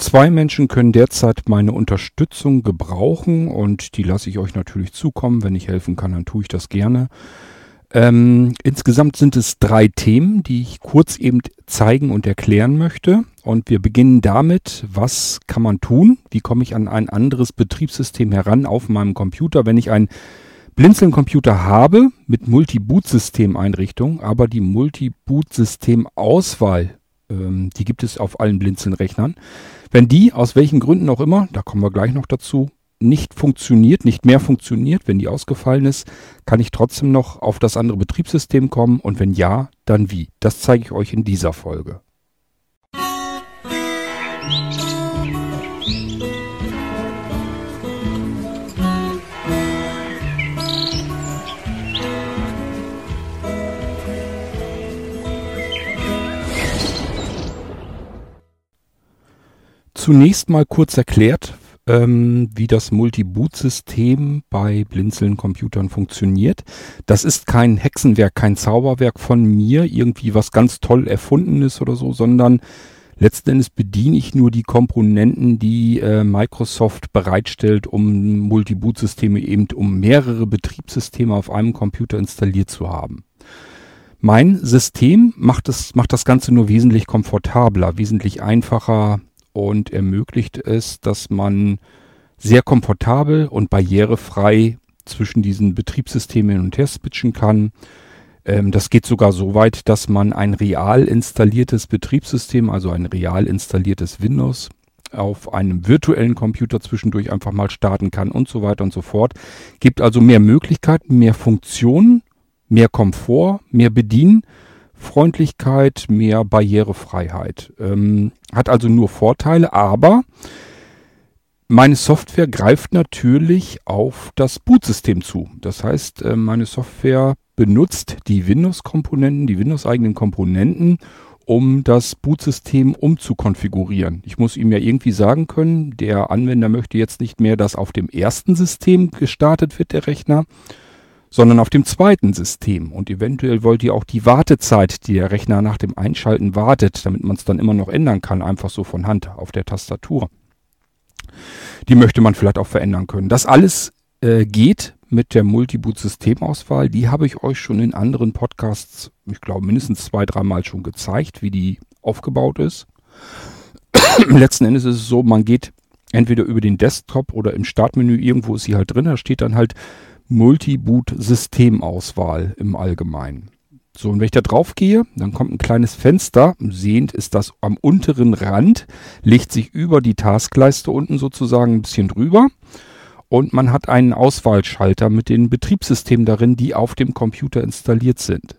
Zwei Menschen können derzeit meine Unterstützung gebrauchen und die lasse ich euch natürlich zukommen. Wenn ich helfen kann, dann tue ich das gerne. Ähm, insgesamt sind es drei Themen, die ich kurz eben zeigen und erklären möchte. Und wir beginnen damit, was kann man tun? Wie komme ich an ein anderes Betriebssystem heran auf meinem Computer, wenn ich einen Blinzeln-Computer habe mit Multi-Boot-System-Einrichtung, aber die Multi-Boot-System-Auswahl, ähm, die gibt es auf allen Blinzeln-Rechnern. Wenn die, aus welchen Gründen auch immer, da kommen wir gleich noch dazu, nicht funktioniert, nicht mehr funktioniert, wenn die ausgefallen ist, kann ich trotzdem noch auf das andere Betriebssystem kommen und wenn ja, dann wie. Das zeige ich euch in dieser Folge. Zunächst mal kurz erklärt, ähm, wie das Multi-Boot-System bei Blinzeln-Computern funktioniert. Das ist kein Hexenwerk, kein Zauberwerk von mir, irgendwie was ganz toll erfunden ist oder so, sondern letzten Endes bediene ich nur die Komponenten, die äh, Microsoft bereitstellt, um Multi-Boot-Systeme eben, um mehrere Betriebssysteme auf einem Computer installiert zu haben. Mein System macht das, macht das Ganze nur wesentlich komfortabler, wesentlich einfacher, und ermöglicht es, dass man sehr komfortabel und barrierefrei zwischen diesen Betriebssystemen hin und her switchen kann. Ähm, das geht sogar so weit, dass man ein real installiertes Betriebssystem, also ein real installiertes Windows, auf einem virtuellen Computer zwischendurch einfach mal starten kann und so weiter und so fort. Gibt also mehr Möglichkeiten, mehr Funktionen, mehr Komfort, mehr Bedienen Freundlichkeit, mehr Barrierefreiheit. Ähm, hat also nur Vorteile, aber meine Software greift natürlich auf das Bootsystem zu. Das heißt, äh, meine Software benutzt die Windows-Komponenten, die Windows-eigenen Komponenten, um das Bootsystem umzukonfigurieren. Ich muss ihm ja irgendwie sagen können, der Anwender möchte jetzt nicht mehr, dass auf dem ersten System gestartet wird, der Rechner, sondern auf dem zweiten System. Und eventuell wollt ihr auch die Wartezeit, die der Rechner nach dem Einschalten wartet, damit man es dann immer noch ändern kann, einfach so von Hand auf der Tastatur. Die möchte man vielleicht auch verändern können. Das alles äh, geht mit der Multiboot-Systemauswahl. Die habe ich euch schon in anderen Podcasts, ich glaube mindestens zwei, dreimal schon gezeigt, wie die aufgebaut ist. Letzten Endes ist es so, man geht entweder über den Desktop oder im Startmenü, irgendwo ist sie halt drin, da steht dann halt Multi-Boot-Systemauswahl im Allgemeinen. So, und wenn ich da drauf gehe, dann kommt ein kleines Fenster. Sehend ist das am unteren Rand, legt sich über die Taskleiste unten sozusagen ein bisschen drüber. Und man hat einen Auswahlschalter mit den Betriebssystemen darin, die auf dem Computer installiert sind.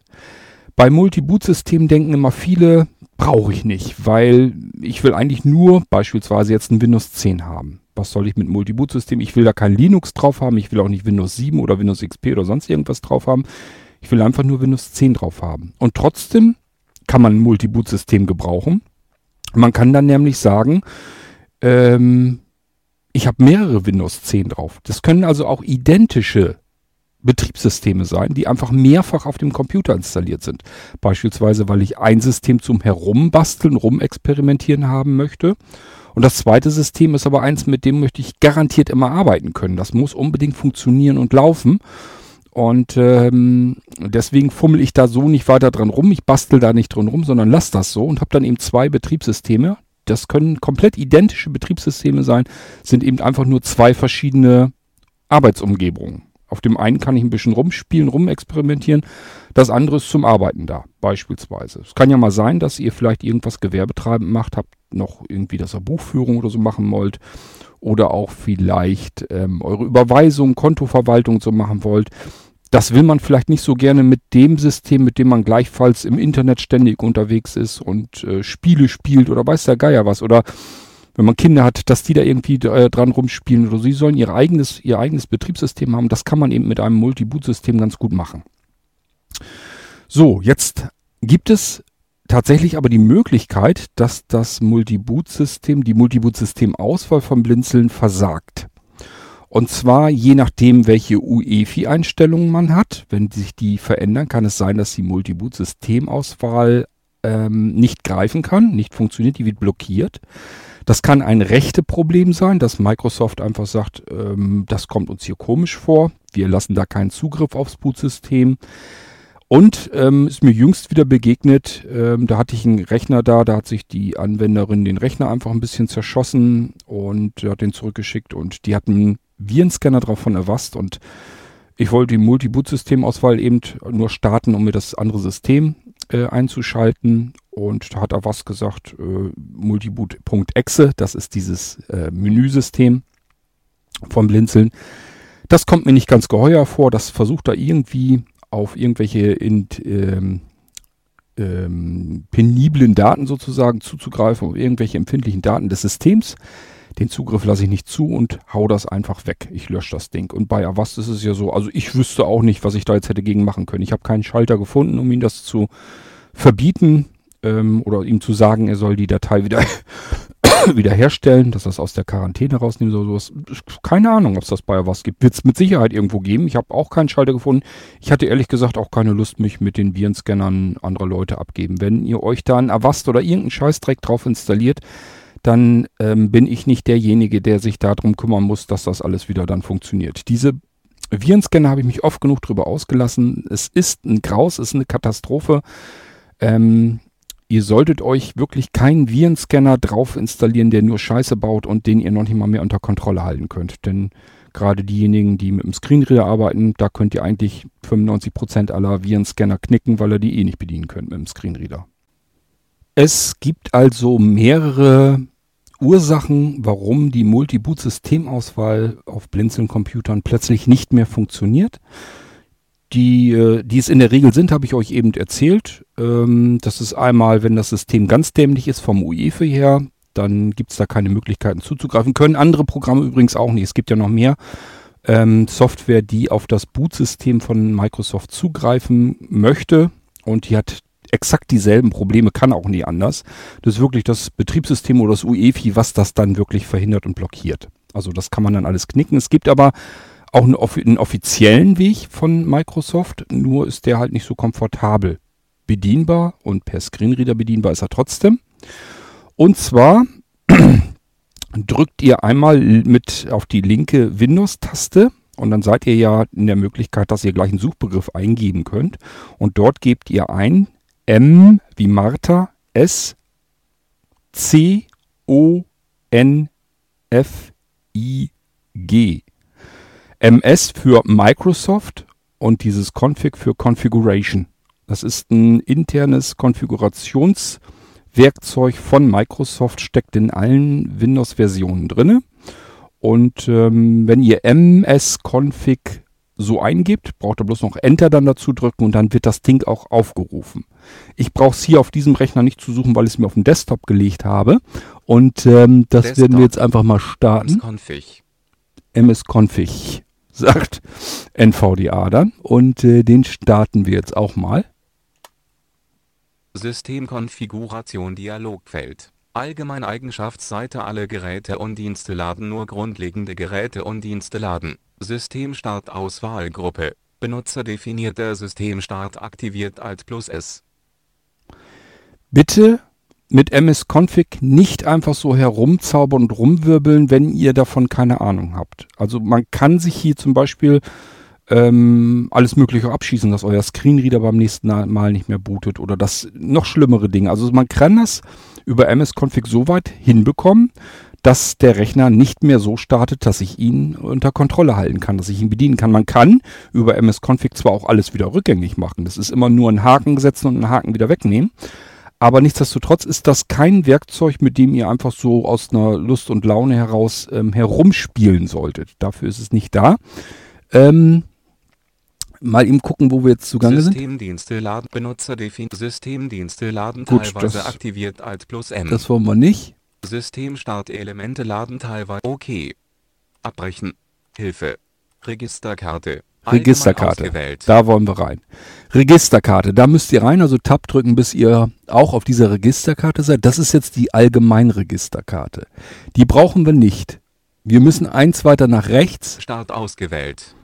Bei Multi-Boot-Systemen denken immer viele, brauche ich nicht, weil ich will eigentlich nur beispielsweise jetzt ein Windows 10 haben was soll ich mit Multiboot-System? Ich will da kein Linux drauf haben, ich will auch nicht Windows 7 oder Windows XP oder sonst irgendwas drauf haben. Ich will einfach nur Windows 10 drauf haben. Und trotzdem kann man ein Multiboot-System gebrauchen. Man kann dann nämlich sagen, ähm, ich habe mehrere Windows 10 drauf. Das können also auch identische Betriebssysteme sein, die einfach mehrfach auf dem Computer installiert sind. Beispielsweise, weil ich ein System zum Herumbasteln, rumexperimentieren haben möchte und das zweite System ist aber eins, mit dem möchte ich garantiert immer arbeiten können. Das muss unbedingt funktionieren und laufen. Und ähm, deswegen fummel ich da so nicht weiter dran rum. Ich bastel da nicht dran rum, sondern lass das so und habe dann eben zwei Betriebssysteme. Das können komplett identische Betriebssysteme sein, sind eben einfach nur zwei verschiedene Arbeitsumgebungen. Auf dem einen kann ich ein bisschen rumspielen, rumexperimentieren. Das andere ist zum Arbeiten da, beispielsweise. Es kann ja mal sein, dass ihr vielleicht irgendwas gewerbetreibend macht, habt noch irgendwie, dass ihr Buchführung oder so machen wollt. Oder auch vielleicht ähm, eure Überweisung, Kontoverwaltung so machen wollt. Das will man vielleicht nicht so gerne mit dem System, mit dem man gleichfalls im Internet ständig unterwegs ist und äh, Spiele spielt oder weiß der Geier was. Oder wenn man Kinder hat, dass die da irgendwie äh, dran rumspielen oder sie sollen ihr eigenes, ihr eigenes Betriebssystem haben. Das kann man eben mit einem Multi-Boot-System ganz gut machen. So, jetzt gibt es tatsächlich aber die Möglichkeit, dass das Multi-Boot-System, die Multi-Boot-System-Auswahl von Blinzeln versagt. Und zwar je nachdem, welche UEFI-Einstellungen man hat. Wenn sich die verändern, kann es sein, dass die Multi-Boot-Systemauswahl ähm, nicht greifen kann, nicht funktioniert, die wird blockiert. Das kann ein rechte Problem sein, dass Microsoft einfach sagt, ähm, das kommt uns hier komisch vor. Wir lassen da keinen Zugriff aufs Bootsystem. Und ähm, ist mir jüngst wieder begegnet, ähm, da hatte ich einen Rechner da, da hat sich die Anwenderin den Rechner einfach ein bisschen zerschossen und hat den zurückgeschickt und die hatten Virenscanner drauf von Avast und ich wollte die Multi-Boot-Systemauswahl eben nur starten, um mir das andere System äh, einzuschalten und da hat Avast gesagt, äh, Multiboot.exe, das ist dieses äh, Menüsystem vom Blinzeln. Das kommt mir nicht ganz geheuer vor, das versucht da irgendwie auf irgendwelche in, ähm, ähm, peniblen Daten sozusagen zuzugreifen, auf irgendwelche empfindlichen Daten des Systems. Den Zugriff lasse ich nicht zu und hau das einfach weg. Ich lösche das Ding. Und bei Avast ist es ja so, also ich wüsste auch nicht, was ich da jetzt hätte gegen machen können. Ich habe keinen Schalter gefunden, um ihn das zu verbieten ähm, oder ihm zu sagen, er soll die Datei wieder wiederherstellen, dass das aus der Quarantäne rausnehmen soll. Sowas. Keine Ahnung, ob es das bei was gibt. Wird es mit Sicherheit irgendwo geben. Ich habe auch keinen Schalter gefunden. Ich hatte ehrlich gesagt auch keine Lust, mich mit den Virenscannern anderer Leute abgeben. Wenn ihr euch da ein Avast oder irgendeinen Scheißdreck drauf installiert, dann ähm, bin ich nicht derjenige, der sich darum kümmern muss, dass das alles wieder dann funktioniert. Diese Virenscanner habe ich mich oft genug drüber ausgelassen. Es ist ein Graus, es ist eine Katastrophe. Ähm, ihr solltet euch wirklich keinen Virenscanner drauf installieren, der nur Scheiße baut und den ihr noch nicht mal mehr unter Kontrolle halten könnt. Denn gerade diejenigen, die mit dem Screenreader arbeiten, da könnt ihr eigentlich 95% aller Virenscanner knicken, weil ihr die eh nicht bedienen könnt mit dem Screenreader. Es gibt also mehrere Ursachen, warum die Multi-Boot-Systemauswahl auf Blinzeln-Computern plötzlich nicht mehr funktioniert. Die, äh, die es in der Regel sind, habe ich euch eben erzählt. Ähm, das ist einmal, wenn das System ganz dämlich ist vom UEFI her, dann gibt es da keine Möglichkeiten zuzugreifen. Können andere Programme übrigens auch nicht. Es gibt ja noch mehr ähm, Software, die auf das Bootsystem von Microsoft zugreifen möchte und die hat exakt dieselben Probleme, kann auch nie anders. Das ist wirklich das Betriebssystem oder das UEFI, was das dann wirklich verhindert und blockiert. Also das kann man dann alles knicken. Es gibt aber auch einen, einen offiziellen Weg von Microsoft, nur ist der halt nicht so komfortabel bedienbar und per Screenreader bedienbar ist er trotzdem. Und zwar drückt ihr einmal mit auf die linke Windows-Taste und dann seid ihr ja in der Möglichkeit, dass ihr gleich einen Suchbegriff eingeben könnt. Und dort gebt ihr ein M wie Martha S C O N F I G. MS für Microsoft und dieses Config für Configuration. Das ist ein internes Konfigurationswerkzeug von Microsoft, steckt in allen Windows-Versionen drin. Und ähm, wenn ihr MS-Config so eingibt, braucht ihr bloß noch Enter dann dazu drücken und dann wird das Ding auch aufgerufen. Ich brauche es hier auf diesem Rechner nicht zu suchen, weil ich es mir auf den Desktop gelegt habe. Und ähm, das Desktop. werden wir jetzt einfach mal starten. MS-Config. MS-Config sagt NVDA dann. Und äh, den starten wir jetzt auch mal. Systemkonfiguration Dialogfeld. Allgemeine Eigenschaftsseite Alle Geräte und Dienste laden nur grundlegende Geräte und Dienste laden. Systemstart Auswahlgruppe. Benutzerdefinierter Systemstart aktiviert Alt plus S. Bitte mit MS-Config nicht einfach so herumzaubern und rumwirbeln, wenn ihr davon keine Ahnung habt. Also man kann sich hier zum Beispiel ähm, alles Mögliche abschießen, dass euer Screenreader beim nächsten Mal nicht mehr bootet oder das noch schlimmere Dinge. Also man kann das über MS-Config so weit hinbekommen, dass der Rechner nicht mehr so startet, dass ich ihn unter Kontrolle halten kann, dass ich ihn bedienen kann. Man kann über MS-Config zwar auch alles wieder rückgängig machen. Das ist immer nur ein Haken setzen und einen Haken wieder wegnehmen. Aber nichtsdestotrotz ist das kein Werkzeug, mit dem ihr einfach so aus einer Lust und Laune heraus ähm, herumspielen solltet. Dafür ist es nicht da. Ähm, mal eben gucken, wo wir jetzt zugange sind. Systemdienste laden, Benutzer Systemdienste laden Gut, teilweise das, aktiviert Alt plus M. Das wollen wir nicht. Systemstart-Elemente laden teilweise OK. Abbrechen. Hilfe. Registerkarte. Registerkarte. Da wollen wir rein. Registerkarte, da müsst ihr rein, also Tab drücken, bis ihr auch auf dieser Registerkarte seid. Das ist jetzt die Allgemeinregisterkarte. Die brauchen wir nicht. Wir müssen eins weiter nach rechts. Start ausgewählt.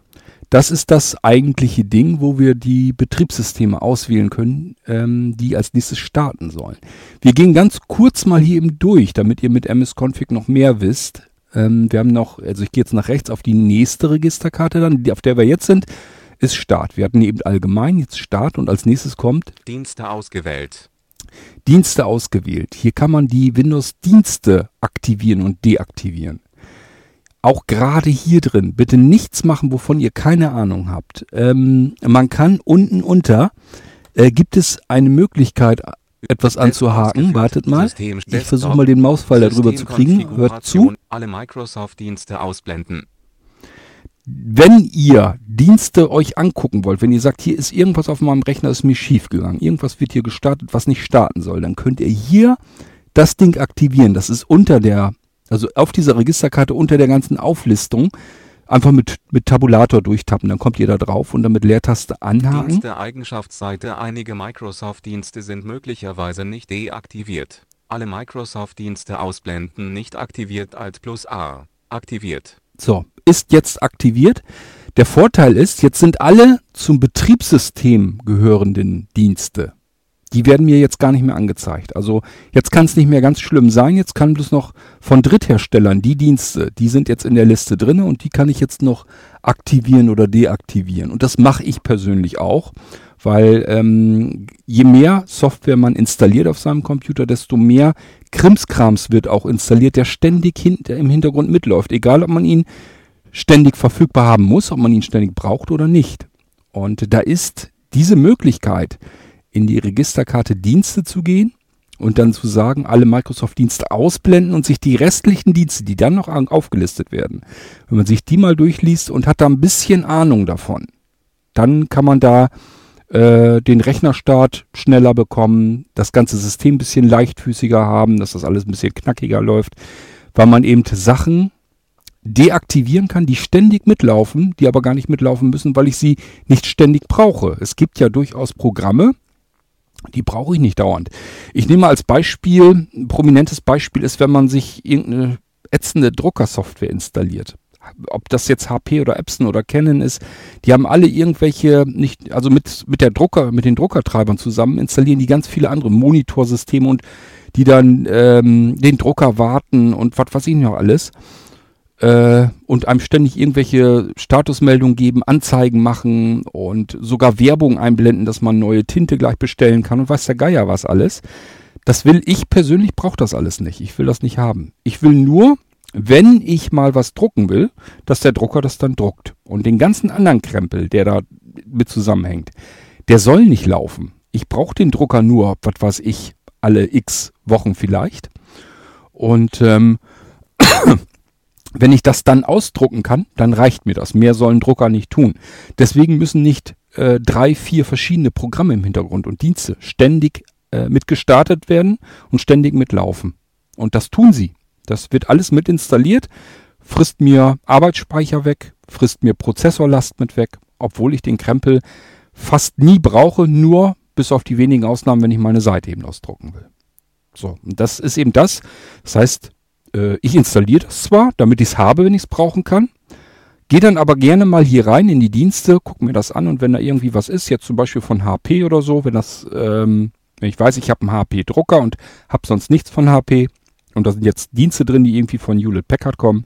Das ist das eigentliche Ding, wo wir die Betriebssysteme auswählen können, ähm, die als nächstes starten sollen. Wir gehen ganz kurz mal hier eben durch, damit ihr mit MS-Config noch mehr wisst. Ähm, wir haben noch, also ich gehe jetzt nach rechts auf die nächste Registerkarte dann, die, auf der wir jetzt sind, ist Start. Wir hatten eben allgemein jetzt Start und als nächstes kommt Dienste ausgewählt. Dienste ausgewählt. Hier kann man die Windows-Dienste aktivieren und deaktivieren auch gerade hier drin bitte nichts machen, wovon ihr keine Ahnung habt. Ähm, man kann unten unter, äh, gibt es eine Möglichkeit, etwas anzuhaken. Wartet mal. Ich versuche mal den Mauspfeil darüber zu kriegen. Hört zu. Alle Microsoft-Dienste ausblenden. Wenn ihr Dienste euch angucken wollt, wenn ihr sagt, hier ist irgendwas auf meinem Rechner, ist mir schief gegangen, irgendwas wird hier gestartet, was nicht starten soll, dann könnt ihr hier das Ding aktivieren. Das ist unter der also auf dieser Registerkarte unter der ganzen Auflistung einfach mit, mit Tabulator durchtappen, dann kommt ihr da drauf und dann mit Leertaste anhaken. Dienste Eigenschaftsseite Einige Microsoft-Dienste sind möglicherweise nicht deaktiviert. Alle Microsoft-Dienste ausblenden nicht aktiviert Alt plus A. Aktiviert. So, ist jetzt aktiviert. Der Vorteil ist, jetzt sind alle zum Betriebssystem gehörenden Dienste die werden mir jetzt gar nicht mehr angezeigt. Also jetzt kann es nicht mehr ganz schlimm sein. Jetzt kann bloß noch von Drittherstellern die Dienste, die sind jetzt in der Liste drin und die kann ich jetzt noch aktivieren oder deaktivieren. Und das mache ich persönlich auch, weil ähm, je mehr Software man installiert auf seinem Computer, desto mehr Krimskrams wird auch installiert, der ständig hin, der im Hintergrund mitläuft. Egal, ob man ihn ständig verfügbar haben muss, ob man ihn ständig braucht oder nicht. Und da ist diese Möglichkeit, in die Registerkarte Dienste zu gehen und dann zu sagen, alle Microsoft-Dienste ausblenden und sich die restlichen Dienste, die dann noch aufgelistet werden, wenn man sich die mal durchliest und hat da ein bisschen Ahnung davon, dann kann man da äh, den Rechnerstart schneller bekommen, das ganze System ein bisschen leichtfüßiger haben, dass das alles ein bisschen knackiger läuft, weil man eben Sachen deaktivieren kann, die ständig mitlaufen, die aber gar nicht mitlaufen müssen, weil ich sie nicht ständig brauche. Es gibt ja durchaus Programme, die brauche ich nicht dauernd. Ich nehme als Beispiel, ein prominentes Beispiel ist, wenn man sich irgendeine ätzende Druckersoftware installiert. Ob das jetzt HP oder Epson oder Canon ist, die haben alle irgendwelche, nicht, also mit, mit der Drucker, mit den Druckertreibern zusammen installieren die ganz viele andere Monitorsysteme und die dann ähm, den Drucker warten und was weiß ich noch alles äh, und einem ständig irgendwelche Statusmeldungen geben, Anzeigen machen und sogar Werbung einblenden, dass man neue Tinte gleich bestellen kann und weiß der Geier was alles. Das will ich persönlich, brauche das alles nicht. Ich will das nicht haben. Ich will nur, wenn ich mal was drucken will, dass der Drucker das dann druckt. Und den ganzen anderen Krempel, der da mit zusammenhängt, der soll nicht laufen. Ich brauche den Drucker nur, was weiß ich, alle x Wochen vielleicht. Und ähm, wenn ich das dann ausdrucken kann, dann reicht mir das. Mehr sollen Drucker nicht tun. Deswegen müssen nicht äh, drei, vier verschiedene Programme im Hintergrund und Dienste ständig äh, mitgestartet werden und ständig mitlaufen. Und das tun sie. Das wird alles mit installiert, frisst mir Arbeitsspeicher weg, frisst mir Prozessorlast mit weg, obwohl ich den Krempel fast nie brauche, nur bis auf die wenigen Ausnahmen, wenn ich meine Seite eben ausdrucken will. So, und das ist eben das. Das heißt, äh, ich installiere das zwar, damit ich es habe, wenn ich es brauchen kann. Gehe dann aber gerne mal hier rein in die Dienste, gucke mir das an und wenn da irgendwie was ist, jetzt zum Beispiel von HP oder so, wenn das, ähm, wenn ich weiß, ich habe einen HP-Drucker und habe sonst nichts von HP und da sind jetzt Dienste drin, die irgendwie von Hewlett Packard kommen,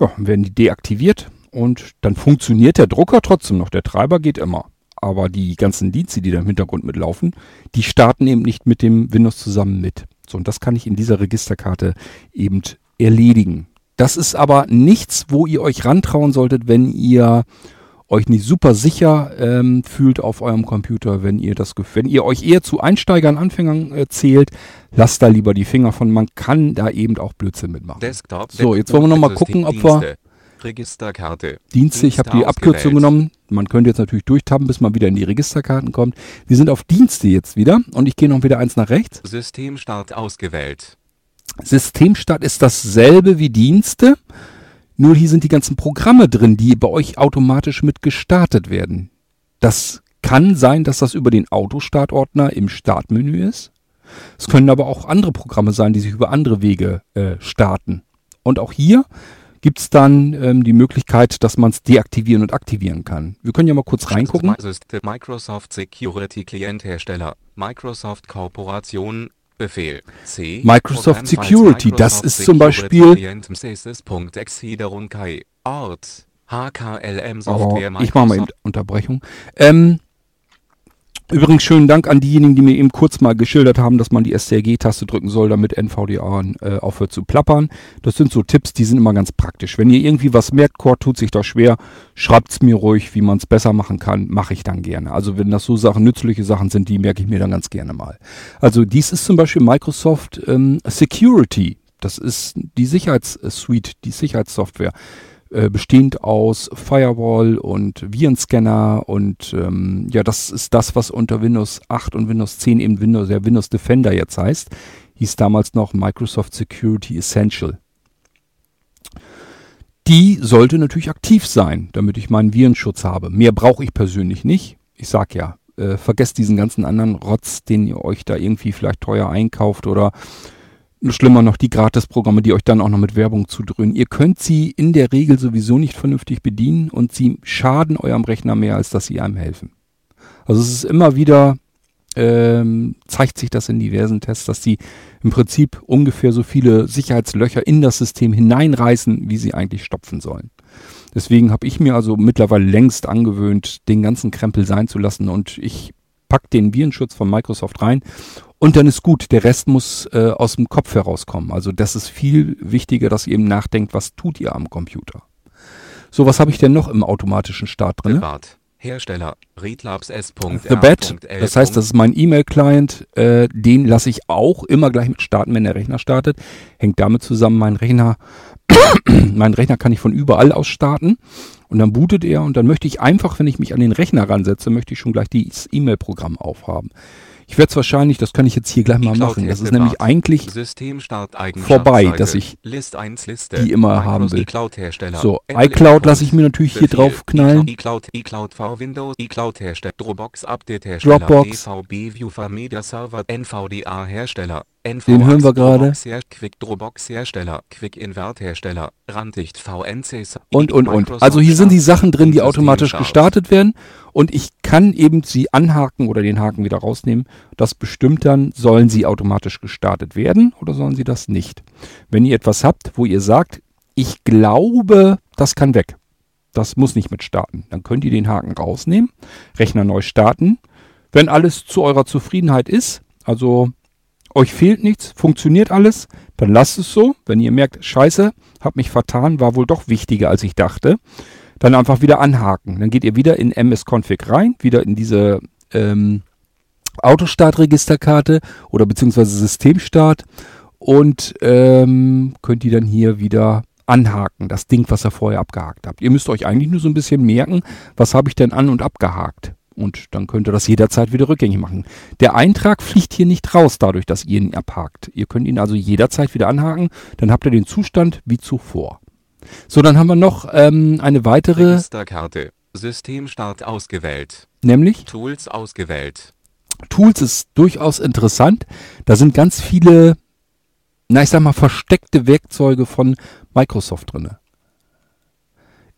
ja, werden die deaktiviert und dann funktioniert der Drucker trotzdem noch. Der Treiber geht immer. Aber die ganzen Dienste, die da im Hintergrund mitlaufen, die starten eben nicht mit dem Windows zusammen mit. So, und das kann ich in dieser Registerkarte eben erledigen. Das ist aber nichts, wo ihr euch rantrauen solltet, wenn ihr euch nicht super sicher ähm, fühlt auf eurem Computer, wenn ihr das, wenn ihr euch eher zu Einsteigern, Anfängern äh, zählt, lasst da lieber die Finger von. Man kann da eben auch Blödsinn mitmachen. Desktop, so, jetzt wollen wir noch mal gucken, ob wir Registerkarte. Dienste, ich habe die Abkürzung genommen. Man könnte jetzt natürlich durchtappen, bis man wieder in die Registerkarten kommt. Wir sind auf Dienste jetzt wieder und ich gehe noch wieder eins nach rechts. Systemstart ausgewählt. Systemstart ist dasselbe wie Dienste, nur hier sind die ganzen Programme drin, die bei euch automatisch mit gestartet werden. Das kann sein, dass das über den Autostartordner im Startmenü ist. Es können aber auch andere Programme sein, die sich über andere Wege äh, starten. Und auch hier gibt es dann ähm, die Möglichkeit, dass man es deaktivieren und aktivieren kann. Wir können ja mal kurz reingucken. Microsoft Security Client Hersteller, Microsoft Corporation, Befehl C. Microsoft Security, das ist zum Beispiel. Oh, ich mache mal Unterbrechung. Ähm, Übrigens schönen Dank an diejenigen, die mir eben kurz mal geschildert haben, dass man die STRG-Taste drücken soll, damit NVDA äh, aufhört zu plappern. Das sind so Tipps, die sind immer ganz praktisch. Wenn ihr irgendwie was merkt, Core tut sich da schwer, schreibt's mir ruhig, wie man es besser machen kann, mache ich dann gerne. Also wenn das so Sachen, nützliche Sachen sind, die merke ich mir dann ganz gerne mal. Also dies ist zum Beispiel Microsoft ähm, Security. Das ist die Sicherheitssuite, die Sicherheitssoftware. Äh, bestehend aus Firewall und Virenscanner und ähm, ja, das ist das, was unter Windows 8 und Windows 10 eben Windows, der Windows Defender jetzt heißt. Hieß damals noch Microsoft Security Essential. Die sollte natürlich aktiv sein, damit ich meinen Virenschutz habe. Mehr brauche ich persönlich nicht. Ich sag ja, äh, vergesst diesen ganzen anderen Rotz, den ihr euch da irgendwie vielleicht teuer einkauft oder schlimmer noch die Gratisprogramme, die euch dann auch noch mit Werbung zudröhnen. Ihr könnt sie in der Regel sowieso nicht vernünftig bedienen und sie schaden eurem Rechner mehr, als dass sie einem helfen. Also es ist immer wieder, ähm, zeigt sich das in diversen Tests, dass sie im Prinzip ungefähr so viele Sicherheitslöcher in das System hineinreißen, wie sie eigentlich stopfen sollen. Deswegen habe ich mir also mittlerweile längst angewöhnt, den ganzen Krempel sein zu lassen und ich pack den Virenschutz von Microsoft rein und dann ist gut. Der Rest muss äh, aus dem Kopf herauskommen. Also das ist viel wichtiger, dass ihr eben nachdenkt, was tut ihr am Computer. So, was habe ich denn noch im automatischen Start drin? Hersteller Readlabs S. The Bat, das heißt, das ist mein E-Mail-Client. Äh, den lasse ich auch immer gleich mit starten, wenn der Rechner startet. Hängt damit zusammen, mein Rechner, mein Rechner kann ich von überall aus starten. Und dann bootet er und dann möchte ich einfach, wenn ich mich an den Rechner ransetze, möchte ich schon gleich das E-Mail-Programm aufhaben. Ich werde es wahrscheinlich, das kann ich jetzt hier gleich mal machen. Das ist nämlich eigentlich vorbei, dass ich die immer haben will. So, iCloud lasse ich mir natürlich hier drauf knallen. iCloud, iCloud V Windows, iCloud Hersteller, Dropbox. Update Hersteller, Hersteller, den hören wir gerade. Quick Dropbox Hersteller, Quick Invert Hersteller, Randicht VNC. Und, und, und. Also hier sind die Sachen drin, die automatisch gestartet werden. Und ich kann eben sie anhaken oder den Haken wieder rausnehmen. Das bestimmt dann, sollen sie automatisch gestartet werden oder sollen sie das nicht. Wenn ihr etwas habt, wo ihr sagt, ich glaube, das kann weg. Das muss nicht mit starten. Dann könnt ihr den Haken rausnehmen, Rechner neu starten. Wenn alles zu eurer Zufriedenheit ist, also euch fehlt nichts, funktioniert alles, dann lasst es so. Wenn ihr merkt, scheiße, hab mich vertan, war wohl doch wichtiger, als ich dachte, dann einfach wieder anhaken. Dann geht ihr wieder in MS-Config rein, wieder in diese ähm, Autostart-Registerkarte oder beziehungsweise Systemstart und ähm, könnt die dann hier wieder anhaken, das Ding, was ihr vorher abgehakt habt. Ihr müsst euch eigentlich nur so ein bisschen merken, was habe ich denn an und abgehakt. Und dann könnt ihr das jederzeit wieder rückgängig machen. Der Eintrag fliegt hier nicht raus, dadurch, dass ihr ihn abhakt. Ihr könnt ihn also jederzeit wieder anhaken. Dann habt ihr den Zustand wie zuvor. So, dann haben wir noch ähm, eine weitere Registerkarte. Systemstart ausgewählt. Nämlich? Tools ausgewählt. Tools ist durchaus interessant. Da sind ganz viele, na ich sag mal, versteckte Werkzeuge von Microsoft drinne.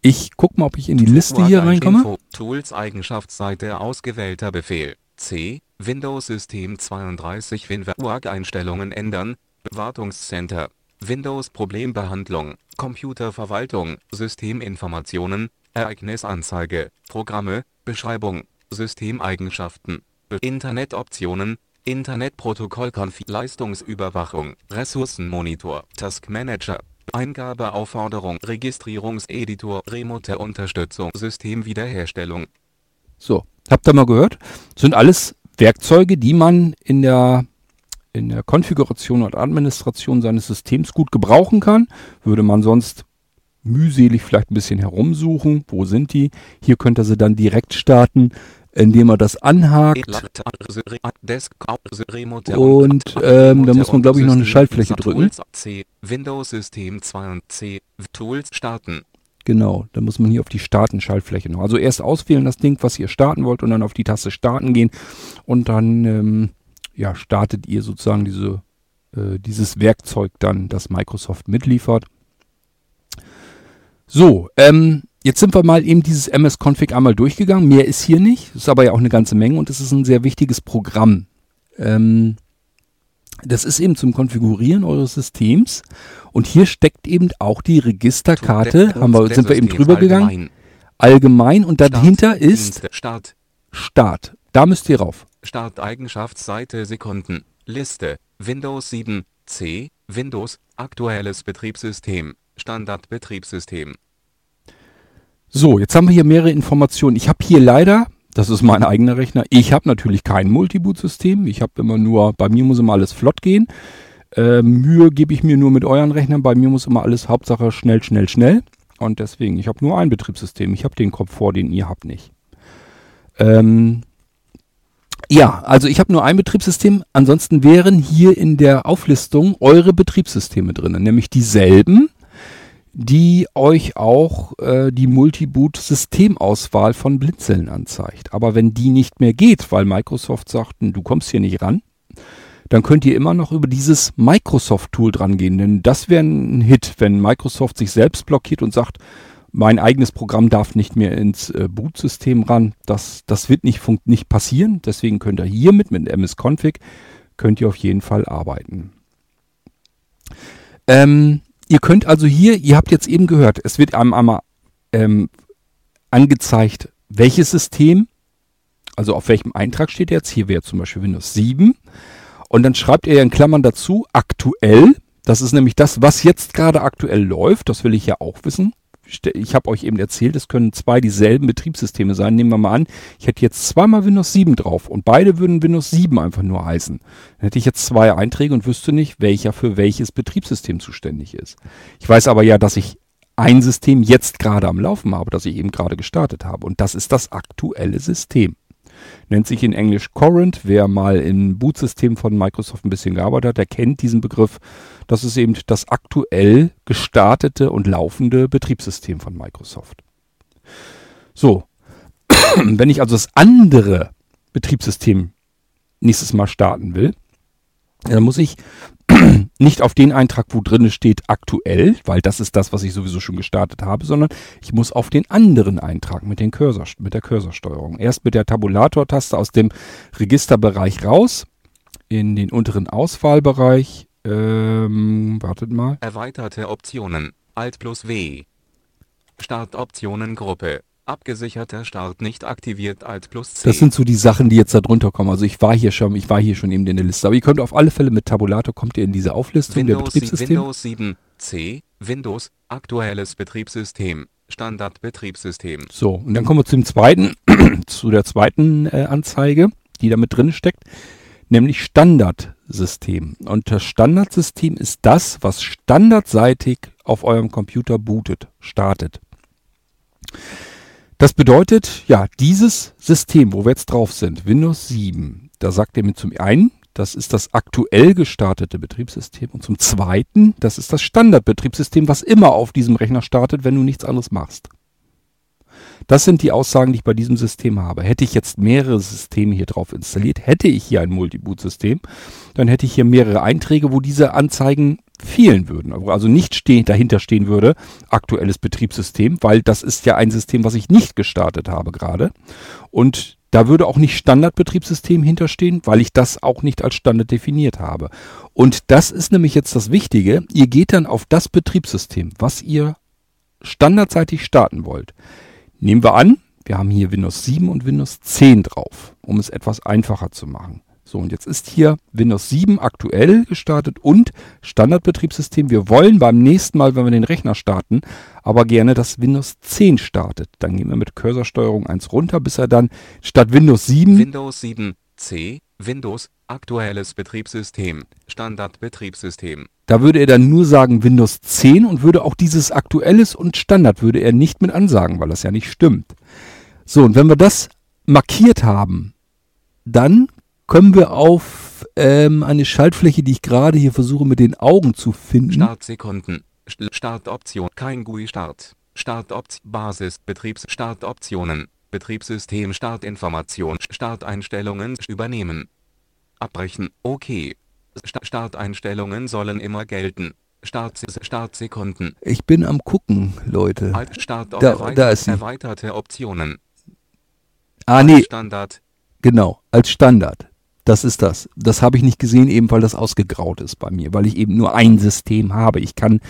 Ich guck mal, ob ich in die Liste hier reinkomme. Tools Eigenschaftsseite ausgewählter Befehl. C. Windows System 32 WinWork Einstellungen ändern. Wartungscenter. Windows Problembehandlung. Computerverwaltung. Systeminformationen. Ereignisanzeige. Programme. Beschreibung. Systemeigenschaften. Internetoptionen. Internetprotokoll Leistungsüberwachung. Ressourcenmonitor. Taskmanager. Eingabeaufforderung, Registrierungseditor, Remote Unterstützung, Systemwiederherstellung. So, habt ihr mal gehört? Das sind alles Werkzeuge, die man in der in der Konfiguration und Administration seines Systems gut gebrauchen kann. Würde man sonst mühselig vielleicht ein bisschen herumsuchen. Wo sind die? Hier könnt ihr sie dann direkt starten indem er das anhakt. Und ähm, da muss man, glaube ich, noch eine Schaltfläche drücken. Windows System 2 und C Tools starten. Genau, da muss man hier auf die Starten-Schaltfläche noch. Also erst auswählen das Ding, was ihr starten wollt und dann auf die Taste Starten gehen und dann ähm, ja, startet ihr sozusagen diese, äh, dieses Werkzeug dann, das Microsoft mitliefert. So, ähm, jetzt sind wir mal eben dieses MS-Config einmal durchgegangen. Mehr ist hier nicht, ist aber ja auch eine ganze Menge und es ist ein sehr wichtiges Programm. Ähm, das ist eben zum Konfigurieren eures Systems und hier steckt eben auch die Registerkarte, haben wir, sind wir eben drüber gegangen, allgemein und dahinter ist Start, Start. Da müsst ihr rauf. Start Eigenschaftsseite Sekunden, Liste, Windows 7, C, Windows, aktuelles Betriebssystem, Standardbetriebssystem. So, jetzt haben wir hier mehrere Informationen. Ich habe hier leider, das ist mein eigener Rechner, ich habe natürlich kein Multiboot-System. Ich habe immer nur, bei mir muss immer alles flott gehen. Äh, Mühe gebe ich mir nur mit euren Rechnern. Bei mir muss immer alles Hauptsache schnell, schnell, schnell. Und deswegen, ich habe nur ein Betriebssystem. Ich habe den Komfort, den ihr habt nicht. Ähm, ja, also ich habe nur ein Betriebssystem. Ansonsten wären hier in der Auflistung eure Betriebssysteme drin, nämlich dieselben, die euch auch äh, die Multiboot-Systemauswahl von Blinzeln anzeigt. Aber wenn die nicht mehr geht, weil Microsoft sagt, du kommst hier nicht ran, dann könnt ihr immer noch über dieses Microsoft-Tool dran gehen. Denn das wäre ein Hit, wenn Microsoft sich selbst blockiert und sagt, mein eigenes Programm darf nicht mehr ins äh, Boot-System ran. Das, das wird nicht, nicht passieren. Deswegen könnt ihr hiermit mit MS-Config könnt ihr auf jeden Fall arbeiten. Ähm, ihr könnt also hier, ihr habt jetzt eben gehört, es wird einem einmal ähm, angezeigt, welches System, also auf welchem Eintrag steht jetzt. Hier wäre zum Beispiel Windows 7. Und dann schreibt ihr in Klammern dazu aktuell. Das ist nämlich das, was jetzt gerade aktuell läuft. Das will ich ja auch wissen. Ich habe euch eben erzählt, es können zwei dieselben Betriebssysteme sein. Nehmen wir mal an, ich hätte jetzt zweimal Windows 7 drauf und beide würden Windows 7 einfach nur heißen. Dann hätte ich jetzt zwei Einträge und wüsste nicht, welcher für welches Betriebssystem zuständig ist. Ich weiß aber ja, dass ich ein System jetzt gerade am Laufen habe, das ich eben gerade gestartet habe. Und das ist das aktuelle System nennt sich in Englisch Current. Wer mal im Bootsystem von Microsoft ein bisschen gearbeitet hat, der kennt diesen Begriff. Das ist eben das aktuell gestartete und laufende Betriebssystem von Microsoft. So, wenn ich also das andere Betriebssystem nächstes Mal starten will, dann muss ich nicht auf den Eintrag, wo drin steht aktuell, weil das ist das, was ich sowieso schon gestartet habe, sondern ich muss auf den anderen Eintrag mit, den Cursor, mit der Cursorsteuerung. Erst mit der Tabulator-Taste aus dem Registerbereich raus, in den unteren Auswahlbereich. Ähm, wartet mal. Erweiterte Optionen. Alt plus W. Startoptionengruppe. Abgesicherter Start nicht aktiviert Alt plus C. Das sind so die Sachen, die jetzt da drunter kommen. Also ich war hier schon, ich war hier schon eben in der Liste. Aber ihr könnt auf alle Fälle mit Tabulator kommt ihr in diese Auflistung Windows, der Betriebssysteme. Windows 7 C. Windows. Aktuelles Betriebssystem. Standardbetriebssystem. So, und dann kommen wir zum zweiten, zu der zweiten äh, Anzeige, die da mit drin steckt, nämlich Standardsystem. Und das Standardsystem ist das, was standardseitig auf eurem Computer bootet, startet. Das bedeutet, ja, dieses System, wo wir jetzt drauf sind, Windows 7, da sagt er mir zum einen, das ist das aktuell gestartete Betriebssystem und zum zweiten, das ist das Standardbetriebssystem, was immer auf diesem Rechner startet, wenn du nichts anderes machst. Das sind die Aussagen, die ich bei diesem System habe. Hätte ich jetzt mehrere Systeme hier drauf installiert, hätte ich hier ein Multiboot-System, dann hätte ich hier mehrere Einträge, wo diese Anzeigen fehlen würden. Also nicht stehen, dahinter stehen würde, aktuelles Betriebssystem, weil das ist ja ein System, was ich nicht gestartet habe gerade. Und da würde auch nicht Standardbetriebssystem hinterstehen, weil ich das auch nicht als Standard definiert habe. Und das ist nämlich jetzt das Wichtige. Ihr geht dann auf das Betriebssystem, was ihr standardseitig starten wollt. Nehmen wir an, wir haben hier Windows 7 und Windows 10 drauf, um es etwas einfacher zu machen. So, und jetzt ist hier Windows 7 aktuell gestartet und Standardbetriebssystem. Wir wollen beim nächsten Mal, wenn wir den Rechner starten, aber gerne, dass Windows 10 startet. Dann gehen wir mit Cursorsteuerung 1 runter, bis er dann statt Windows 7 Windows 7 C. Windows. Aktuelles Betriebssystem. Standardbetriebssystem. Da würde er dann nur sagen Windows 10 und würde auch dieses aktuelles und Standard würde er nicht mit ansagen, weil das ja nicht stimmt. So, und wenn wir das markiert haben, dann kommen wir auf ähm, eine Schaltfläche, die ich gerade hier versuche mit den Augen zu finden. Startsekunden. Startoption. Kein GUI Start. Startoption. Basis. Betriebs. Startoptionen. Betriebssystem Startinformation. Starteinstellungen übernehmen. Abbrechen. Okay. Starteinstellungen sollen immer gelten. Start, Startsekunden. Ich bin am gucken, Leute. Alt Start Da- da ist sie. erweiterte Optionen. Ah, nee, Standard. genau, als Standard. Das ist das. Das habe ich nicht gesehen, eben weil das ausgegraut ist bei mir, weil ich eben nur ein System habe. Ich kann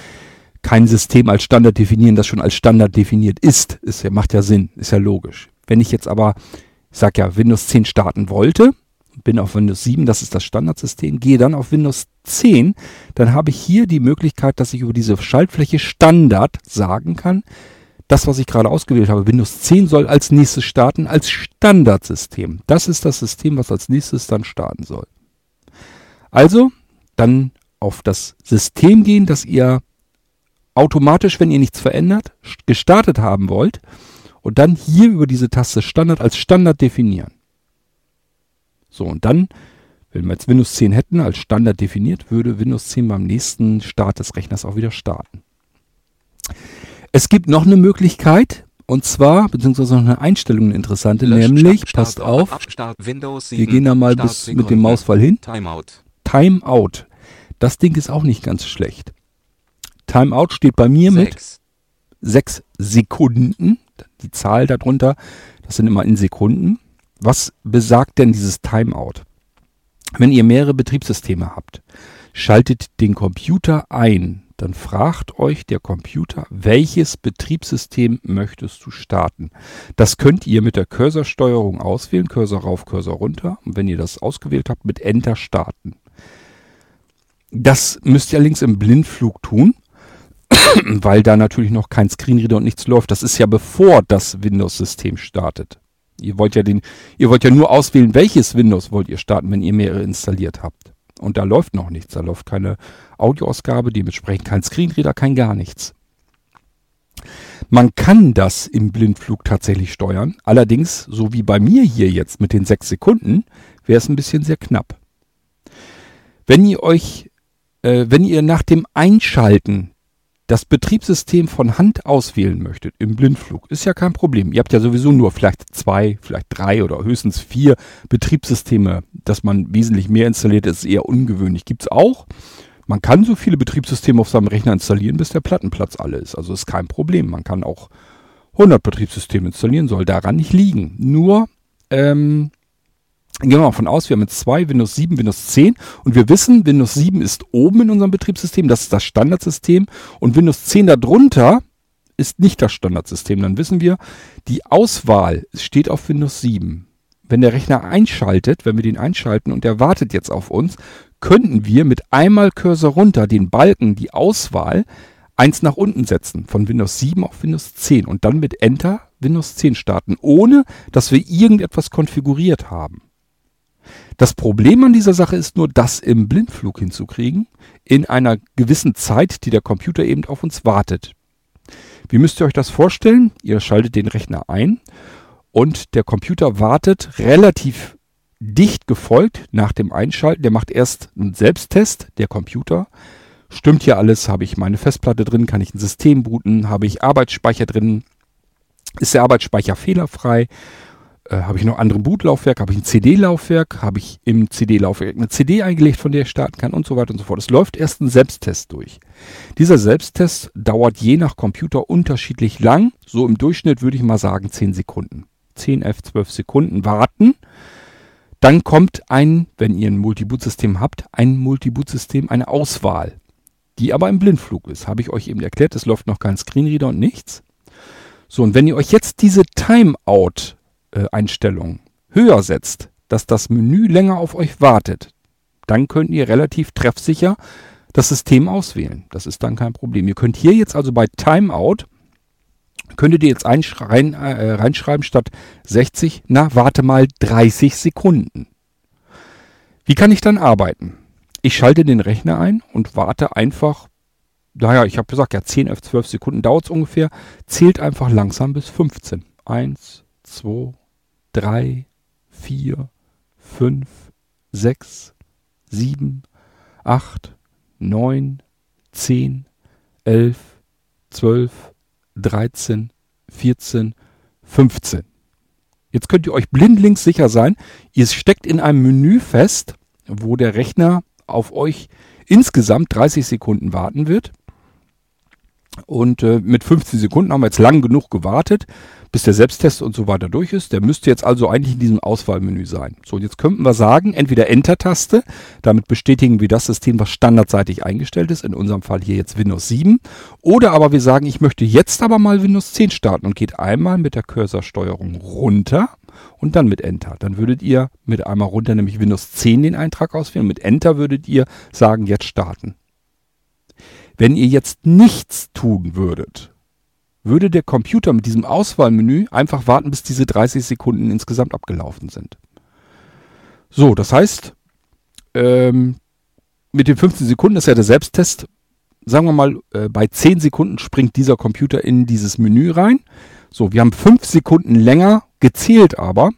kein System als Standard definieren, das schon als Standard definiert ist. Ist ja, macht ja Sinn, ist ja logisch. Wenn ich jetzt aber, ich sag ja, Windows 10 starten wollte, bin auf Windows 7, das ist das Standardsystem, gehe dann auf Windows 10, dann habe ich hier die Möglichkeit, dass ich über diese Schaltfläche Standard sagen kann, das, was ich gerade ausgewählt habe, Windows 10 soll als nächstes starten, als Standardsystem. Das ist das System, was als nächstes dann starten soll. Also dann auf das System gehen, das ihr automatisch, wenn ihr nichts verändert, gestartet haben wollt und dann hier über diese Taste Standard als Standard definieren. So, und dann, wenn wir jetzt Windows 10 hätten als Standard definiert, würde Windows 10 beim nächsten Start des Rechners auch wieder starten. Es gibt noch eine Möglichkeit, und zwar, beziehungsweise noch eine Einstellung, eine interessante, Lösch- nämlich, Start- passt Start- auf, Start Windows 7. wir gehen da mal bis mit Startsekunden. dem Mausfall hin. Timeout. Timeout. Das Ding ist auch nicht ganz schlecht. Timeout steht bei mir mit Sechs. sechs Sekunden. Die Zahl darunter, das sind immer in Sekunden. Was besagt denn dieses Timeout? Wenn ihr mehrere Betriebssysteme habt, schaltet den Computer ein, dann fragt euch der Computer, welches Betriebssystem möchtest du starten. Das könnt ihr mit der Cursorsteuerung auswählen, Cursor rauf, Cursor runter. Und wenn ihr das ausgewählt habt, mit Enter starten. Das müsst ihr allerdings im Blindflug tun weil da natürlich noch kein Screenreader und nichts läuft. Das ist ja bevor das Windows-System startet. Ihr wollt ja den, ihr wollt ja nur auswählen, welches Windows wollt ihr starten, wenn ihr mehrere installiert habt. Und da läuft noch nichts. Da läuft keine Audioausgabe, dementsprechend kein Screenreader, kein gar nichts. Man kann das im Blindflug tatsächlich steuern. Allerdings, so wie bei mir hier jetzt mit den sechs Sekunden, wäre es ein bisschen sehr knapp. Wenn ihr euch, äh, wenn ihr nach dem Einschalten das Betriebssystem von Hand auswählen möchtet im Blindflug, ist ja kein Problem. Ihr habt ja sowieso nur vielleicht zwei, vielleicht drei oder höchstens vier Betriebssysteme, dass man wesentlich mehr installiert, ist eher ungewöhnlich. Gibt's auch. Man kann so viele Betriebssysteme auf seinem Rechner installieren, bis der Plattenplatz alle ist. Also ist kein Problem. Man kann auch 100 Betriebssysteme installieren, soll daran nicht liegen. Nur, ähm, Gehen wir mal von aus, wir haben jetzt zwei, Windows 7, Windows 10 und wir wissen, Windows 7 ist oben in unserem Betriebssystem, das ist das Standardsystem und Windows 10 darunter ist nicht das Standardsystem. Dann wissen wir, die Auswahl steht auf Windows 7. Wenn der Rechner einschaltet, wenn wir den einschalten und der wartet jetzt auf uns, könnten wir mit einmal Cursor runter den Balken, die Auswahl, eins nach unten setzen, von Windows 7 auf Windows 10 und dann mit Enter Windows 10 starten, ohne dass wir irgendetwas konfiguriert haben. Das Problem an dieser Sache ist nur, das im Blindflug hinzukriegen, in einer gewissen Zeit, die der Computer eben auf uns wartet. Wie müsst ihr euch das vorstellen? Ihr schaltet den Rechner ein und der Computer wartet relativ dicht gefolgt nach dem Einschalten. Der macht erst einen Selbsttest, der Computer. Stimmt hier alles? Habe ich meine Festplatte drin? Kann ich ein System booten? Habe ich Arbeitsspeicher drin? Ist der Arbeitsspeicher fehlerfrei? Äh, habe ich noch andere Bootlaufwerk? Habe ich ein CD-Laufwerk? Habe ich im CD-Laufwerk eine CD eingelegt, von der ich starten kann und so weiter und so fort. Es läuft erst ein Selbsttest durch. Dieser Selbsttest dauert je nach Computer unterschiedlich lang. So im Durchschnitt würde ich mal sagen 10 Sekunden. 10, 11, 12 Sekunden warten. Dann kommt ein, wenn ihr ein Multiboot-System habt, ein Multiboot-System, eine Auswahl, die aber im Blindflug ist. Habe ich euch eben erklärt, es läuft noch kein Screenreader und nichts. So, und wenn ihr euch jetzt diese Timeout-Einstellung höher setzt, dass das Menü länger auf euch wartet, dann könnt ihr relativ treffsicher das System auswählen. Das ist dann kein Problem. Ihr könnt hier jetzt also bei Timeout könntet ihr jetzt einschreien, äh, reinschreiben statt 60, na, warte mal 30 Sekunden. Wie kann ich dann arbeiten? Ich schalte den Rechner ein und warte einfach, naja, ich habe gesagt, ja, 10, 11, 12 Sekunden dauert es ungefähr, zählt einfach langsam bis 15. 1, 2, 3, 4, 5, 6, 7, 8, 9, 10, 11, 12, 13, 14, 15. Jetzt könnt ihr euch blindlings sicher sein, ihr steckt in einem Menü fest, wo der Rechner auf euch insgesamt 30 Sekunden warten wird. Und äh, mit 15 Sekunden haben wir jetzt lang genug gewartet, bis der Selbsttest und so weiter durch ist. Der müsste jetzt also eigentlich in diesem Auswahlmenü sein. So, und jetzt könnten wir sagen, entweder Enter-Taste, damit bestätigen wir das System, was standardseitig eingestellt ist, in unserem Fall hier jetzt Windows 7. Oder aber wir sagen, ich möchte jetzt aber mal Windows 10 starten und geht einmal mit der Cursorsteuerung runter und dann mit Enter. Dann würdet ihr mit einmal runter nämlich Windows 10 den Eintrag auswählen. Mit Enter würdet ihr sagen, jetzt starten. Wenn ihr jetzt nichts tun würdet, würde der Computer mit diesem Auswahlmenü einfach warten, bis diese 30 Sekunden insgesamt abgelaufen sind. So, das heißt, ähm, mit den 15 Sekunden ist ja der Selbsttest. Sagen wir mal, äh, bei 10 Sekunden springt dieser Computer in dieses Menü rein. So, wir haben 5 Sekunden länger gezählt aber.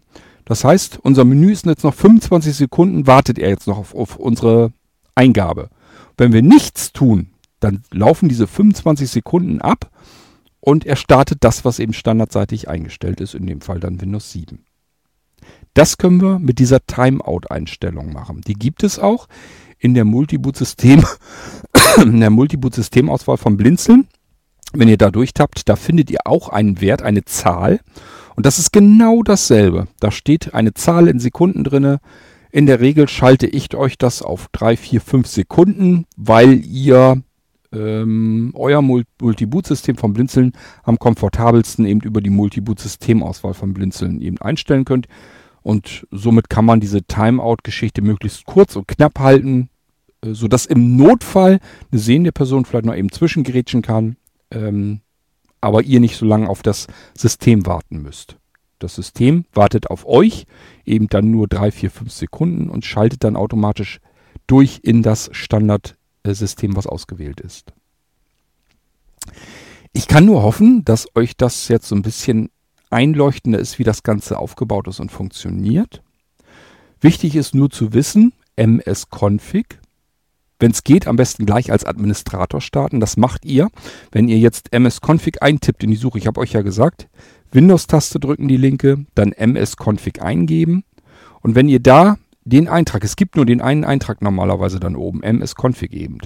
Das heißt, unser Menü ist jetzt noch 25 Sekunden, wartet er jetzt noch auf, auf unsere Eingabe. Wenn wir nichts tun, dann laufen diese 25 Sekunden ab und er startet das, was eben standardseitig eingestellt ist, in dem Fall dann Windows 7. Das können wir mit dieser Timeout-Einstellung machen. Die gibt es auch in der Multiboot-System, in der Multiboot-Systemauswahl vom Blinzeln. Wenn ihr da durchtappt, da findet ihr auch einen Wert, eine Zahl. Und das ist genau dasselbe. Da steht eine Zahl in Sekunden drinne. In der Regel schalte ich euch das auf 3, 4, 5 Sekunden, weil ihr ähm, euer Multiboot-System vom Blinzeln am komfortabelsten eben über die Multiboot-Systemauswahl vom Blinzeln eben einstellen könnt. Und somit kann man diese Timeout-Geschichte möglichst kurz und knapp halten, äh, sodass im Notfall eine sehende Person vielleicht noch eben zwischengerätschen kann, ähm, aber ihr nicht so lange auf das System warten müsst. Das System wartet auf euch eben dann nur drei, vier, fünf Sekunden und schaltet dann automatisch durch in das Standard System, was ausgewählt ist. Ich kann nur hoffen, dass euch das jetzt so ein bisschen einleuchtender ist, wie das Ganze aufgebaut ist und funktioniert. Wichtig ist nur zu wissen, ms-config. Wenn es geht, am besten gleich als Administrator starten. Das macht ihr, wenn ihr jetzt ms-config eintippt in die Suche. Ich habe euch ja gesagt, Windows-Taste drücken, die linke, dann ms-config eingeben. Und wenn ihr da den Eintrag, es gibt nur den einen Eintrag normalerweise dann oben, ms-config eben.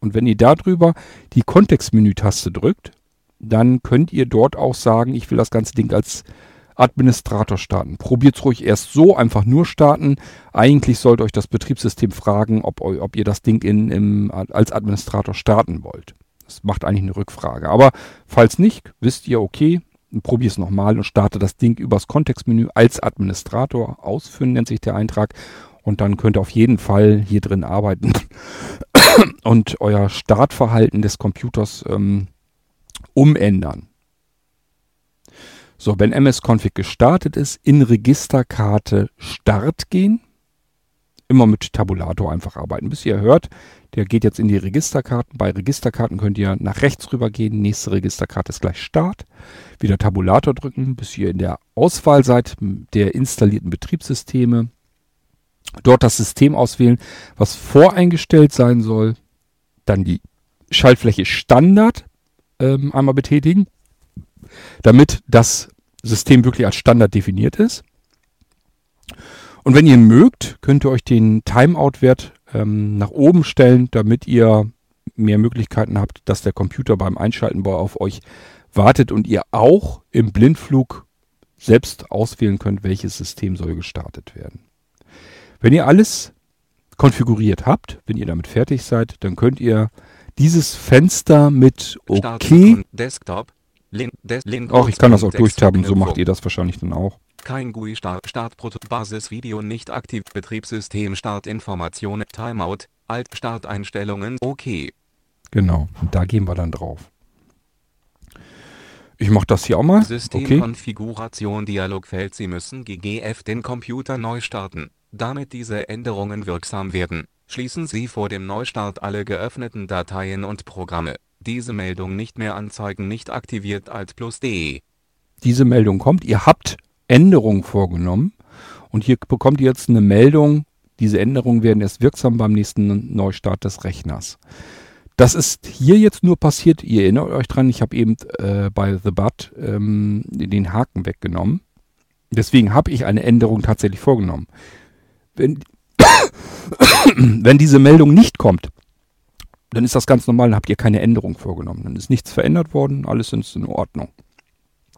Und wenn ihr darüber die Kontextmenü-Taste drückt, dann könnt ihr dort auch sagen, ich will das ganze Ding als Administrator starten. Probiert es ruhig erst so, einfach nur starten. Eigentlich sollte euch das Betriebssystem fragen, ob, ob ihr das Ding in, im, als Administrator starten wollt. Das macht eigentlich eine Rückfrage. Aber falls nicht, wisst ihr, okay, probiere es nochmal und starte das Ding übers Kontextmenü als Administrator. Ausführen nennt sich der Eintrag. Und dann könnt ihr auf jeden Fall hier drin arbeiten und euer Startverhalten des Computers ähm, umändern. So, wenn MS-Config gestartet ist, in Registerkarte Start gehen. Immer mit Tabulator einfach arbeiten, bis ihr hört, der geht jetzt in die Registerkarten. Bei Registerkarten könnt ihr nach rechts rüber gehen. Nächste Registerkarte ist gleich Start. Wieder Tabulator drücken, bis ihr in der Auswahl seid der installierten Betriebssysteme. Dort das System auswählen, was voreingestellt sein soll. Dann die Schaltfläche Standard ähm, einmal betätigen, damit das System wirklich als Standard definiert ist. Und wenn ihr mögt, könnt ihr euch den Timeout-Wert ähm, nach oben stellen, damit ihr mehr Möglichkeiten habt, dass der Computer beim Einschalten auf euch wartet und ihr auch im Blindflug selbst auswählen könnt, welches System soll gestartet werden. Wenn ihr alles konfiguriert habt, wenn ihr damit fertig seid, dann könnt ihr dieses Fenster mit OK. Desktop. Auch ich kann das auch durchtaben, so macht ihr das wahrscheinlich dann auch. Kein GUI Start Startprotokoll Basisvideo nicht aktiv Betriebssystem Startinformationen Timeout Alt Starteinstellungen OK. Genau, und da gehen wir dann drauf. Ich mache das hier auch mal. Systemkonfiguration okay. Dialogfeld Sie müssen GGF den Computer neu starten. Damit diese Änderungen wirksam werden, schließen Sie vor dem Neustart alle geöffneten Dateien und Programme. Diese Meldung nicht mehr anzeigen nicht aktiviert Alt plus D. Diese Meldung kommt. Ihr habt Änderungen vorgenommen. Und hier bekommt ihr jetzt eine Meldung, diese Änderungen werden erst wirksam beim nächsten Neustart des Rechners. Das ist hier jetzt nur passiert, ihr erinnert euch dran, ich habe eben äh, bei The Bud ähm, den Haken weggenommen. Deswegen habe ich eine Änderung tatsächlich vorgenommen. Wenn, Wenn diese Meldung nicht kommt, dann ist das ganz normal, dann habt ihr keine Änderung vorgenommen. Dann ist nichts verändert worden, alles ist in Ordnung.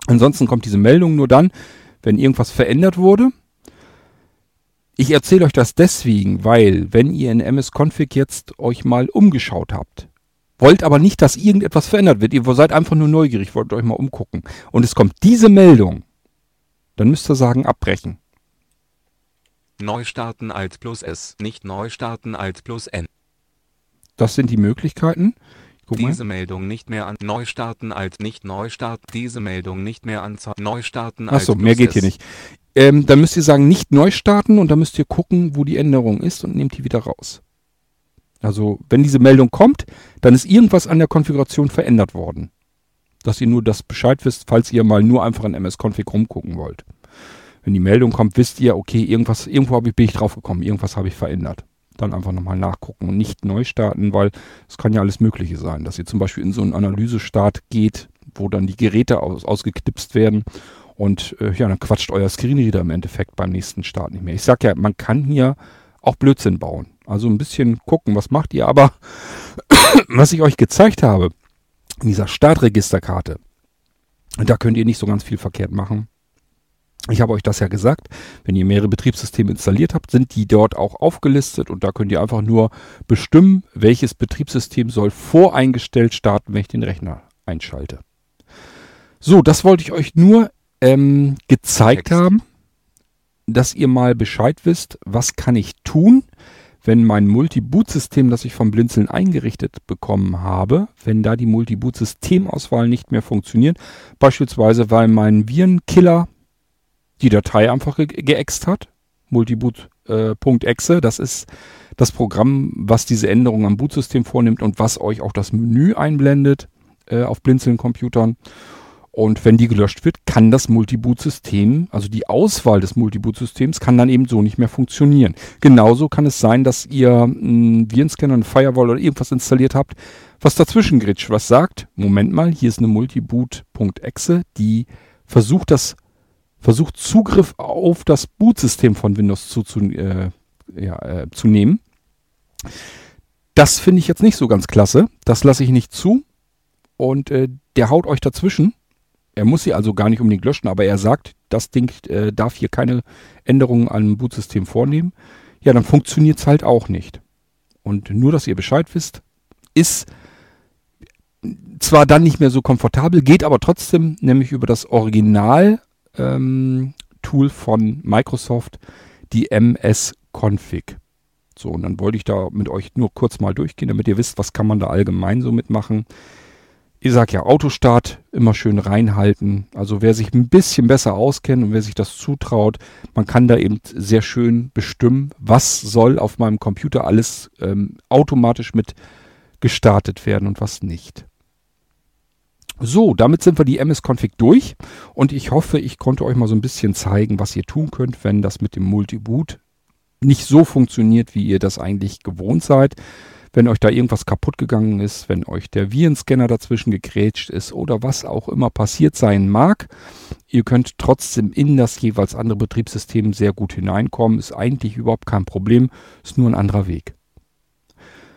Ansonsten kommt diese Meldung nur dann, wenn irgendwas verändert wurde. Ich erzähle euch das deswegen, weil wenn ihr in MS-Config jetzt euch mal umgeschaut habt, wollt aber nicht, dass irgendetwas verändert wird, ihr seid einfach nur neugierig, wollt euch mal umgucken und es kommt diese Meldung, dann müsst ihr sagen abbrechen. Neustarten Alt plus S, nicht Neustarten Alt plus N. Das sind die Möglichkeiten. Guck diese mal. Meldung nicht mehr an Neustarten Alt nicht Neustarten. Diese Meldung nicht mehr an Neustarten Alt. Achso, mehr geht hier nicht. Ähm, dann müsst ihr sagen nicht Neustarten und dann müsst ihr gucken, wo die Änderung ist und nehmt die wieder raus. Also wenn diese Meldung kommt, dann ist irgendwas an der Konfiguration verändert worden. Dass ihr nur das Bescheid wisst, falls ihr mal nur einfach in MS-Config rumgucken wollt. Wenn die Meldung kommt, wisst ihr, okay, irgendwas, irgendwo bin ich drauf gekommen, irgendwas habe ich verändert. Dann einfach nochmal nachgucken und nicht neu starten, weil es kann ja alles Mögliche sein, dass ihr zum Beispiel in so einen Analysestart geht, wo dann die Geräte aus, ausgeknipst werden und äh, ja, dann quatscht euer Screenreader im Endeffekt beim nächsten Start nicht mehr. Ich sag ja, man kann hier auch Blödsinn bauen. Also ein bisschen gucken, was macht ihr, aber was ich euch gezeigt habe, in dieser Startregisterkarte, da könnt ihr nicht so ganz viel verkehrt machen. Ich habe euch das ja gesagt, wenn ihr mehrere Betriebssysteme installiert habt, sind die dort auch aufgelistet und da könnt ihr einfach nur bestimmen, welches Betriebssystem soll voreingestellt starten, wenn ich den Rechner einschalte. So, das wollte ich euch nur ähm, gezeigt Text. haben, dass ihr mal Bescheid wisst, was kann ich tun, wenn mein Multi-Boot-System, das ich vom Blinzeln eingerichtet bekommen habe, wenn da die Multi-Boot-Systemauswahl nicht mehr funktioniert, beispielsweise weil mein Virenkiller die Datei einfach ge geext hat. Multiboot.exe, äh, das ist das Programm, was diese Änderungen am Bootsystem vornimmt und was euch auch das Menü einblendet äh, auf Blinzeln-Computern. Und wenn die gelöscht wird, kann das Multiboot-System, also die Auswahl des Multiboot-Systems, kann dann eben so nicht mehr funktionieren. Genauso kann es sein, dass ihr einen Virenscanner, eine Firewall oder irgendwas installiert habt, was dazwischen gritscht, was sagt, Moment mal, hier ist eine Multiboot.exe, die versucht das versucht Zugriff auf das Bootsystem von Windows zu, zu, äh, ja, äh, zu nehmen. Das finde ich jetzt nicht so ganz klasse. Das lasse ich nicht zu. Und äh, der haut euch dazwischen. Er muss sie also gar nicht unbedingt löschen, aber er sagt, das Ding äh, darf hier keine Änderungen am Bootsystem vornehmen. Ja, dann funktioniert es halt auch nicht. Und nur, dass ihr Bescheid wisst, ist zwar dann nicht mehr so komfortabel, geht aber trotzdem nämlich über das Original ähm, Tool von Microsoft, die MS-Config. So, und dann wollte ich da mit euch nur kurz mal durchgehen, damit ihr wisst, was kann man da allgemein so mitmachen. Ich sag ja, Autostart immer schön reinhalten. Also wer sich ein bisschen besser auskennt und wer sich das zutraut, man kann da eben sehr schön bestimmen, was soll auf meinem Computer alles ähm, automatisch mit gestartet werden und was nicht. So, damit sind wir die MS-Config durch und ich hoffe, ich konnte euch mal so ein bisschen zeigen, was ihr tun könnt, wenn das mit dem Multiboot nicht so funktioniert, wie ihr das eigentlich gewohnt seid. Wenn euch da irgendwas kaputt gegangen ist, wenn euch der Virenscanner dazwischen gegrätscht ist oder was auch immer passiert sein mag, ihr könnt trotzdem in das jeweils andere Betriebssystem sehr gut hineinkommen. Ist eigentlich überhaupt kein Problem, ist nur ein anderer Weg.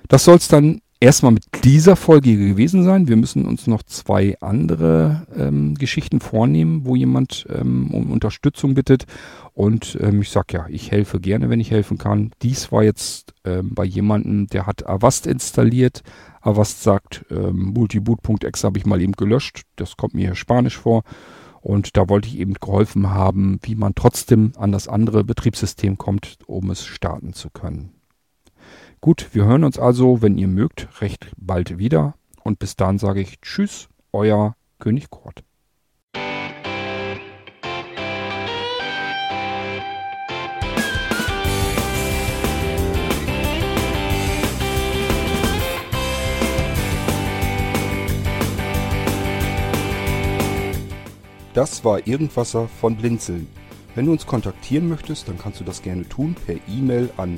Das soll es dann erstmal mit dieser Folge gewesen sein. Wir müssen uns noch zwei andere ähm, Geschichten vornehmen, wo jemand ähm, um Unterstützung bittet. Und ähm, ich sag ja, ich helfe gerne, wenn ich helfen kann. Dies war jetzt ähm, bei jemandem, der hat Avast installiert. Avast sagt, ähm, multiboot.exe habe ich mal eben gelöscht. Das kommt mir hier Spanisch vor. Und da wollte ich eben geholfen haben, wie man trotzdem an das andere Betriebssystem kommt, um es starten zu können. Gut, wir hören uns also, wenn ihr mögt, recht bald wieder. Und bis dann sage ich Tschüss, euer König Kurt. Das war Irgendwasser von Blinzeln. Wenn du uns kontaktieren möchtest, dann kannst du das gerne tun per E-Mail an